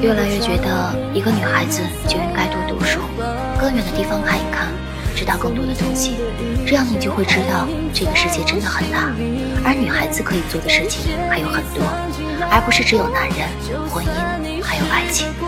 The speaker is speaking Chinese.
越来越觉得一个女孩子就应该多读书更远的地方看一看知道更多的东西这样你就会知道这个世界真的很大。而女孩子可以做的事情还有很多而不是只有男人婚姻还有爱情。